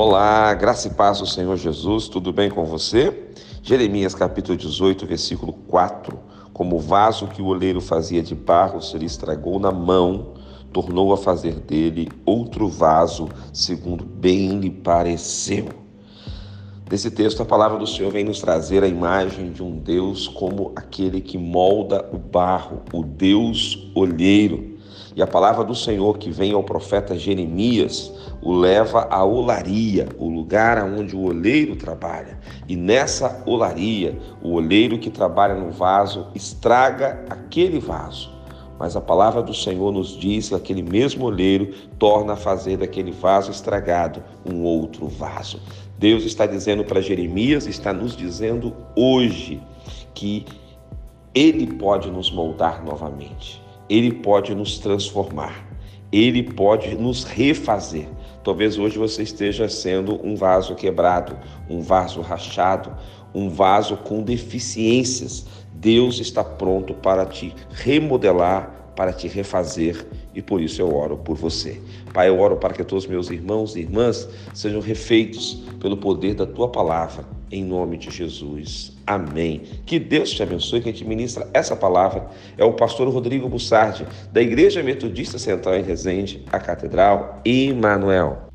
Olá, graça e paz do Senhor Jesus, tudo bem com você? Jeremias capítulo 18, versículo 4. Como o vaso que o oleiro fazia de barro se lhe estragou na mão, tornou a fazer dele outro vaso, segundo bem lhe pareceu. Nesse texto, a palavra do Senhor vem nos trazer a imagem de um Deus como aquele que molda o barro, o Deus olheiro. E a palavra do Senhor que vem ao profeta Jeremias o leva à olaria, o lugar onde o oleiro trabalha. E nessa olaria, o oleiro que trabalha no vaso estraga aquele vaso. Mas a palavra do Senhor nos diz que aquele mesmo oleiro torna a fazer daquele vaso estragado um outro vaso. Deus está dizendo para Jeremias, está nos dizendo hoje que ele pode nos moldar novamente. Ele pode nos transformar, ele pode nos refazer. Talvez hoje você esteja sendo um vaso quebrado, um vaso rachado, um vaso com deficiências. Deus está pronto para te remodelar, para te refazer e por isso eu oro por você. Pai, eu oro para que todos meus irmãos e irmãs sejam refeitos pelo poder da tua palavra, em nome de Jesus. Amém. Que Deus te abençoe. Quem te ministra essa palavra é o pastor Rodrigo Bussardi, da Igreja Metodista Central em Resende, a Catedral Emmanuel.